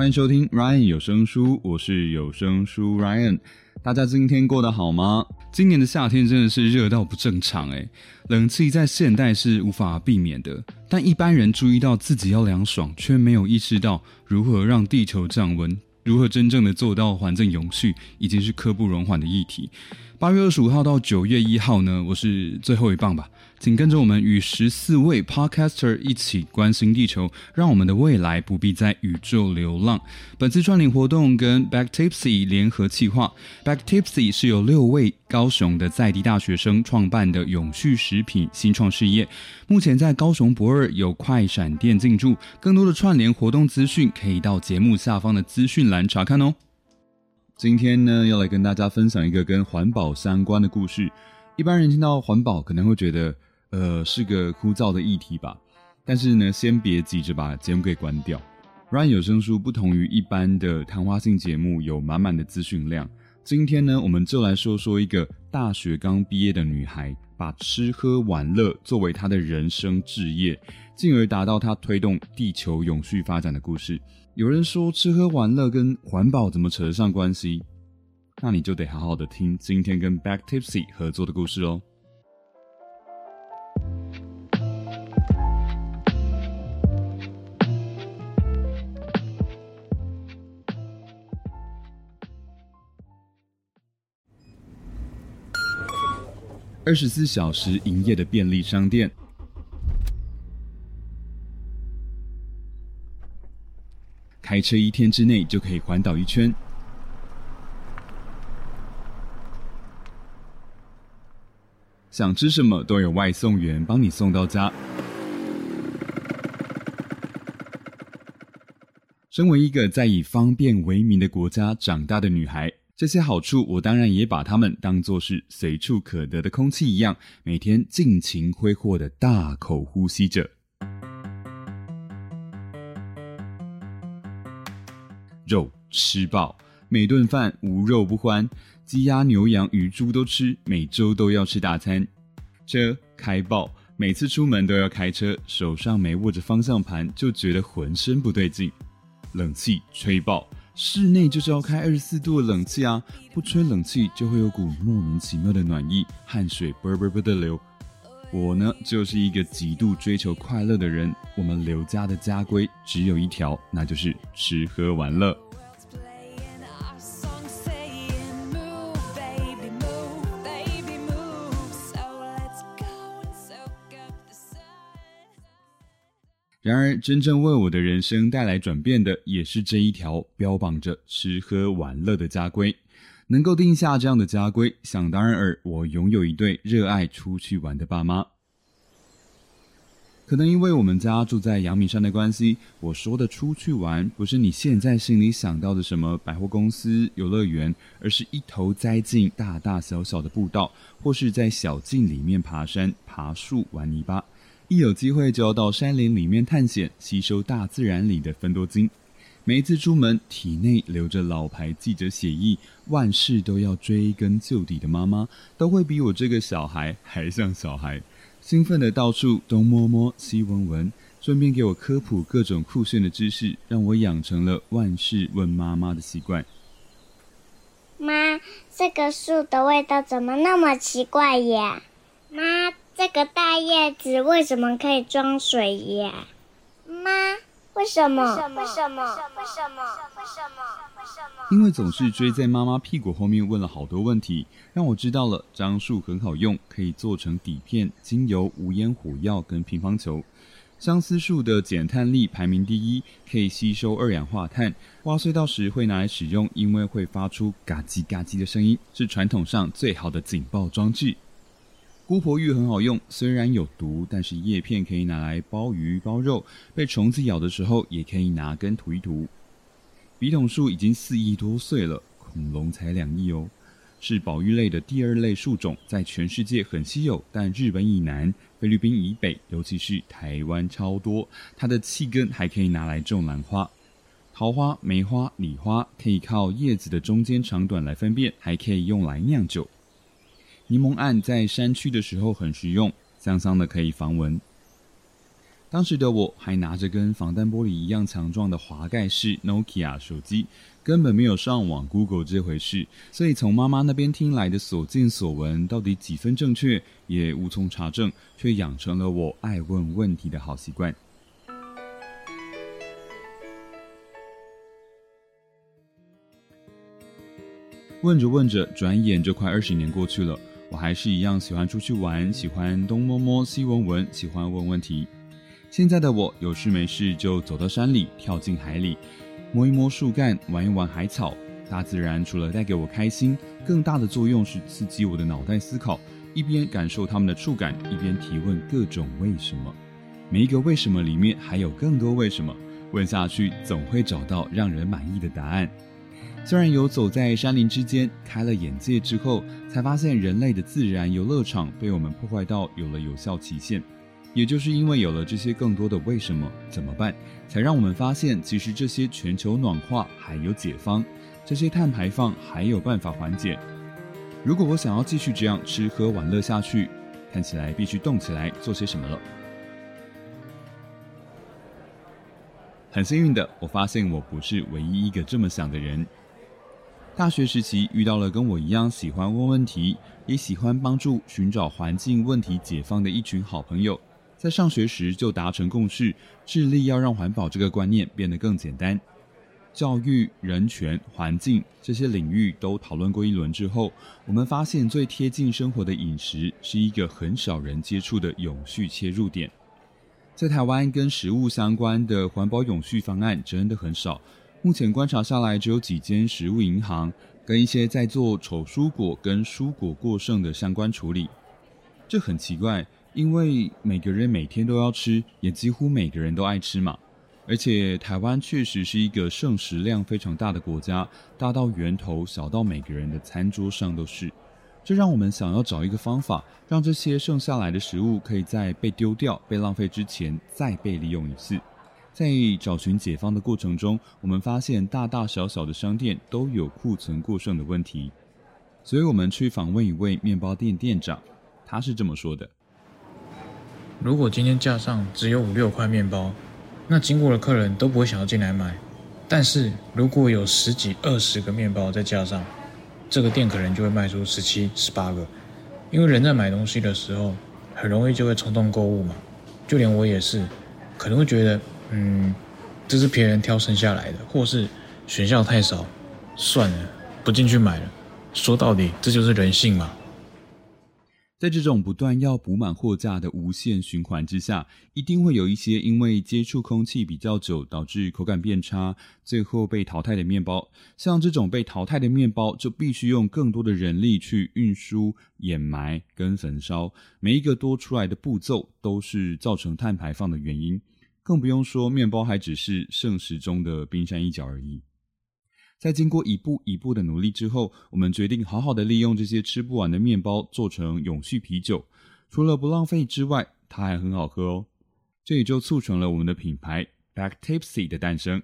欢迎收听 Ryan 有声书，我是有声书 Ryan。大家今天过得好吗？今年的夏天真的是热到不正常诶，冷气在现代是无法避免的，但一般人注意到自己要凉爽，却没有意识到如何让地球降温，如何真正的做到环境永续，已经是刻不容缓的议题。八月二十五号到九月一号呢，我是最后一棒吧。请跟着我们与十四位 podcaster 一起关心地球，让我们的未来不必在宇宙流浪。本次串联活动跟 Back Tipsy 联合企划，Back Tipsy 是由六位高雄的在地大学生创办的永续食品新创事业，目前在高雄博二有快闪店进驻。更多的串联活动资讯，可以到节目下方的资讯栏查看哦。今天呢，要来跟大家分享一个跟环保相关的故事。一般人听到环保，可能会觉得。呃，是个枯燥的议题吧，但是呢，先别急着把节目给关掉。Run 有声书不同于一般的谈话性节目，有满满的资讯量。今天呢，我们就来说说一个大学刚毕业的女孩，把吃喝玩乐作为她的人生置业，进而达到她推动地球永续发展的故事。有人说，吃喝玩乐跟环保怎么扯得上关系？那你就得好好的听今天跟 Back Tipsy 合作的故事哦。二十四小时营业的便利商店，开车一天之内就可以环岛一圈。想吃什么都有外送员帮你送到家。身为一个在以方便为名的国家长大的女孩。这些好处，我当然也把它们当作是随处可得的空气一样，每天尽情挥霍的大口呼吸着。肉吃饱，每顿饭无肉不欢，鸡鸭牛羊鱼猪都吃，每周都要吃大餐。车开爆，每次出门都要开车，手上没握着方向盘就觉得浑身不对劲。冷气吹爆。室内就是要开二十四度的冷气啊，不吹冷气就会有股莫名其妙的暖意，汗水啵啵啵的流。我呢就是一个极度追求快乐的人，我们刘家的家规只有一条，那就是吃喝玩乐。然而，真正为我的人生带来转变的，也是这一条标榜着吃喝玩乐的家规。能够定下这样的家规，想当然尔，我拥有一对热爱出去玩的爸妈。可能因为我们家住在阳明山的关系，我说的出去玩，不是你现在心里想到的什么百货公司、游乐园，而是一头栽进大大小小的步道，或是在小径里面爬山、爬树、玩泥巴。一有机会就要到山林里面探险，吸收大自然里的分多精。每一次出门，体内流着老牌记者血意，万事都要追根究底的妈妈，都会比我这个小孩还像小孩，兴奋的到处东摸摸西闻闻，顺便给我科普各种酷炫的知识，让我养成了万事问妈妈的习惯。妈，这个树的味道怎么那么奇怪呀？妈。这个大叶子为什么可以装水呀？妈，为什么？为什么？为什么？为什么？为什么？为什么？因为总是追在妈妈屁股后面问了好多问题，让我知道了樟树很好用，可以做成底片、精油、无烟火药跟乒乓球。相思树的减碳力排名第一，可以吸收二氧化碳，挖隧道时会拿来使用，因为会发出嘎叽嘎叽的声音，是传统上最好的警报装置。姑婆芋很好用，虽然有毒，但是叶片可以拿来包鱼、包肉，被虫子咬的时候也可以拿根涂一涂。笔筒树已经四亿多岁了，恐龙才两亿哦，是保育类的第二类树种，在全世界很稀有，但日本以南、菲律宾以北，尤其是台湾超多。它的气根还可以拿来种兰花。桃花、梅花、李花可以靠叶子的中间长短来分辨，还可以用来酿酒。柠檬桉在山区的时候很实用，香香的可以防蚊。当时的我还拿着跟防弹玻璃一样强壮的滑盖式 Nokia 手机，根本没有上网 Google 这回事，所以从妈妈那边听来的所见所闻到底几分正确，也无从查证，却养成了我爱问问题的好习惯。问着问着，转眼就快二十年过去了，我还是一样喜欢出去玩，喜欢东摸摸西闻闻，喜欢问问题。现在的我有事没事就走到山里，跳进海里，摸一摸树干，玩一玩海草。大自然除了带给我开心，更大的作用是刺激我的脑袋思考，一边感受它们的触感，一边提问各种为什么。每一个为什么里面还有更多为什么，问下去总会找到让人满意的答案。虽然游走在山林之间，开了眼界之后，才发现人类的自然游乐场被我们破坏到有了有效期限。也就是因为有了这些更多的为什么怎么办，才让我们发现，其实这些全球暖化还有解方，这些碳排放还有办法缓解。如果我想要继续这样吃喝玩乐下去，看起来必须动起来做些什么了。很幸运的，我发现我不是唯一一个这么想的人。大学时期遇到了跟我一样喜欢问问题，也喜欢帮助寻找环境问题解放的一群好朋友，在上学时就达成共识，致力要让环保这个观念变得更简单。教育、人权、环境这些领域都讨论过一轮之后，我们发现最贴近生活的饮食是一个很少人接触的永续切入点。在台湾跟食物相关的环保永续方案真的很少。目前观察下来，只有几间食物银行跟一些在做丑蔬果跟蔬果过剩的相关处理。这很奇怪，因为每个人每天都要吃，也几乎每个人都爱吃嘛。而且台湾确实是一个剩食量非常大的国家，大到源头，小到每个人的餐桌上都是。这让我们想要找一个方法，让这些剩下来的食物可以在被丢掉、被浪费之前再被利用一次。在找寻解放的过程中，我们发现大大小小的商店都有库存过剩的问题，所以我们去访问一位面包店店长，他是这么说的：如果今天架上只有五六块面包，那经过的客人都不会想要进来买；但是如果有十几、二十个面包在架上，这个店可能就会卖出十七、十八个，因为人在买东西的时候，很容易就会冲动购物嘛，就连我也是，可能会觉得。嗯，这是别人挑剩下来的，或是选项太少，算了，不进去买了。说到底，这就是人性嘛。在这种不断要补满货架的无限循环之下，一定会有一些因为接触空气比较久，导致口感变差，最后被淘汰的面包。像这种被淘汰的面包，就必须用更多的人力去运输、掩埋跟焚烧，每一个多出来的步骤，都是造成碳排放的原因。更不用说，面包还只是盛食中的冰山一角而已。在经过一步一步的努力之后，我们决定好好的利用这些吃不完的面包做成永续啤酒。除了不浪费之外，它还很好喝哦。这也就促成了我们的品牌 Back Tipsy 的诞生。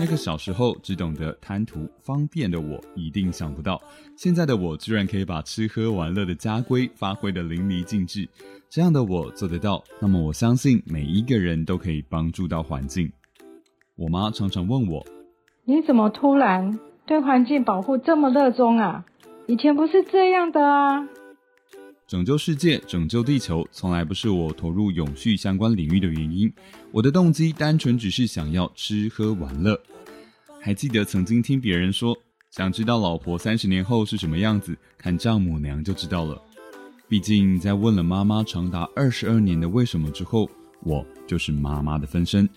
那个小时候只懂得贪图方便的我，一定想不到，现在的我居然可以把吃喝玩乐的家规发挥的淋漓尽致。这样的我做得到，那么我相信每一个人都可以帮助到环境。我妈常常问我：“你怎么突然对环境保护这么热衷啊？以前不是这样的啊！”拯救世界、拯救地球，从来不是我投入永续相关领域的原因。我的动机单纯只是想要吃喝玩乐。还记得曾经听别人说，想知道老婆三十年后是什么样子，看丈母娘就知道了。毕竟在问了妈妈长达二十二年的为什么之后，我就是妈妈的分身。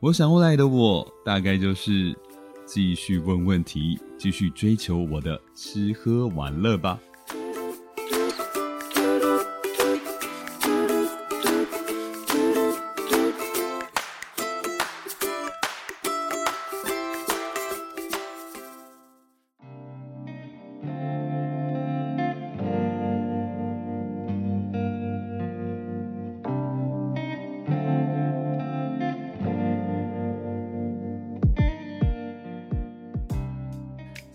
我想未来的我，大概就是继续问问题，继续追求我的吃喝玩乐吧。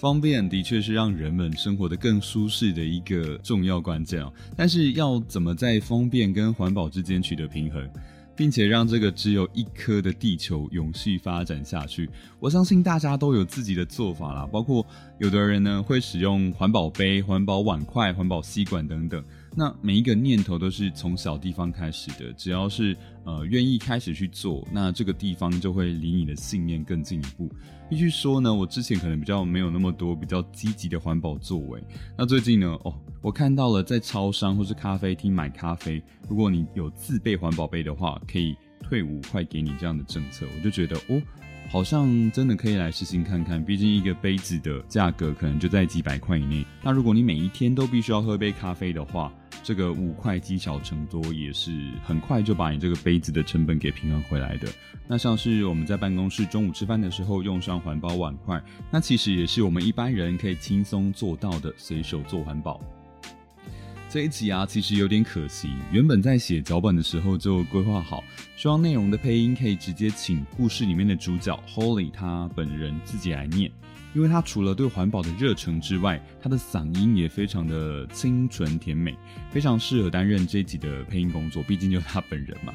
方便的确是让人们生活的更舒适的一个重要关键哦，但是要怎么在方便跟环保之间取得平衡，并且让这个只有一颗的地球永续发展下去，我相信大家都有自己的做法啦。包括有的人呢会使用环保杯、环保碗筷、环保吸管等等。那每一个念头都是从小地方开始的，只要是呃愿意开始去做，那这个地方就会离你的信念更进一步。必须说呢，我之前可能比较没有那么多比较积极的环保作为。那最近呢，哦，我看到了在超商或是咖啡厅买咖啡，如果你有自备环保杯的话，可以退五块给你这样的政策，我就觉得哦。好像真的可以来试行看看，毕竟一个杯子的价格可能就在几百块以内。那如果你每一天都必须要喝杯咖啡的话，这个五块积少成多，也是很快就把你这个杯子的成本给平衡回来的。那像是我们在办公室中午吃饭的时候用上环保碗筷，那其实也是我们一般人可以轻松做到的，随手做环保。这一集啊，其实有点可惜。原本在写脚本的时候就规划好，希望内容的配音可以直接请故事里面的主角 Holly 他本人自己来念，因为他除了对环保的热忱之外，他的嗓音也非常的清纯甜美，非常适合担任这一集的配音工作。毕竟就是他本人嘛。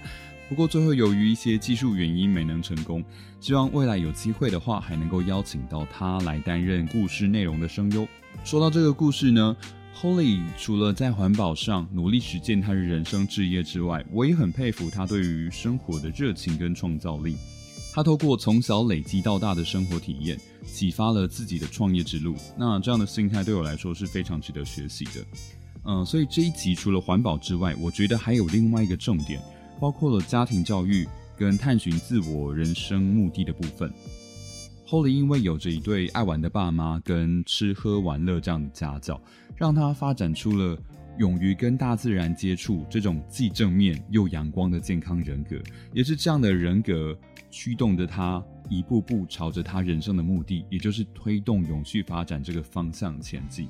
不过最后由于一些技术原因没能成功，希望未来有机会的话，还能够邀请到他来担任故事内容的声优。说到这个故事呢。Holly 除了在环保上努力实践他的人生志业之外，我也很佩服他对于生活的热情跟创造力。他透过从小累积到大的生活体验，启发了自己的创业之路。那这样的心态对我来说是非常值得学习的。嗯，所以这一集除了环保之外，我觉得还有另外一个重点，包括了家庭教育跟探寻自我人生目的的部分。Holly 因为有着一对爱玩的爸妈跟吃喝玩乐这样的家教，让他发展出了勇于跟大自然接触这种既正面又阳光的健康人格。也是这样的人格驱动着他一步步朝着他人生的目的，也就是推动永续发展这个方向前进。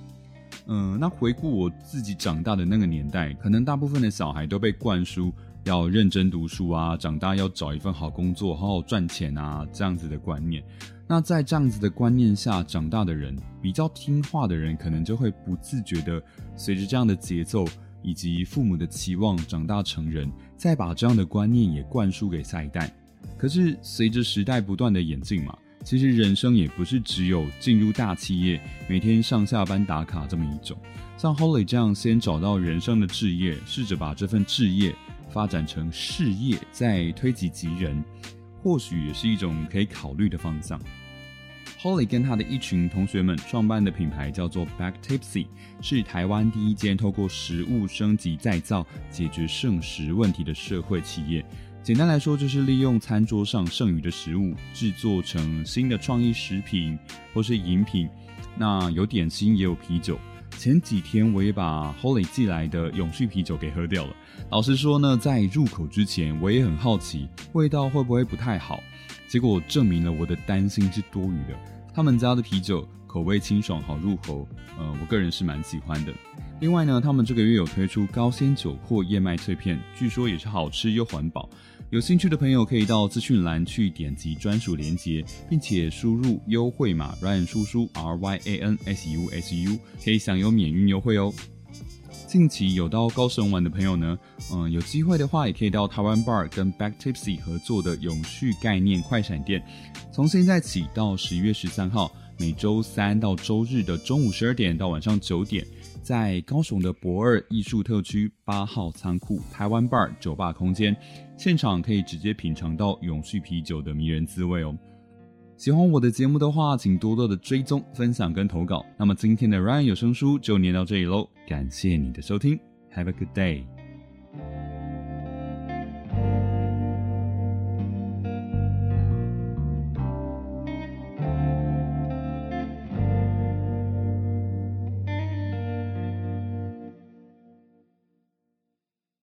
嗯，那回顾我自己长大的那个年代，可能大部分的小孩都被灌输要认真读书啊，长大要找一份好工作，好好赚钱啊，这样子的观念。那在这样子的观念下长大的人，比较听话的人，可能就会不自觉的随着这样的节奏以及父母的期望长大成人，再把这样的观念也灌输给下一代。可是随着时代不断的演进嘛，其实人生也不是只有进入大企业，每天上下班打卡这么一种。像 Holly 这样先找到人生的志业，试着把这份志业发展成事业，再推己及人。或许也是一种可以考虑的方向。Holly 跟他的一群同学们创办的品牌叫做 Back Tipsy，是台湾第一间透过食物升级再造解决剩食问题的社会企业。简单来说，就是利用餐桌上剩余的食物，制作成新的创意食品或是饮品。那有点心，也有啤酒。前几天我也把 Holy 寄来的永续啤酒给喝掉了。老实说呢，在入口之前我也很好奇味道会不会不太好，结果证明了我的担心是多余的。他们家的啤酒口味清爽好入口，呃，我个人是蛮喜欢的。另外呢，他们这个月有推出高纤酒粕燕麦脆片，据说也是好吃又环保。有兴趣的朋友可以到资讯栏去点击专属链接，并且输入优惠码 Ryan 叔叔 R Y A N S U S U，可以享有免运优惠哦。近期有到高雄玩的朋友呢，嗯，有机会的话也可以到台湾 Bar 跟 Back Tipsy 合作的永续概念快闪店，从现在起到十一月十三号，每周三到周日的中午十二点到晚上九点。在高雄的博二艺术特区八号仓库台湾 bar 酒吧空间，现场可以直接品尝到永续啤酒的迷人滋味哦。喜欢我的节目的话，请多多的追踪、分享跟投稿。那么今天的 Ryan 有声书就念到这里喽，感谢你的收听，Have a good day。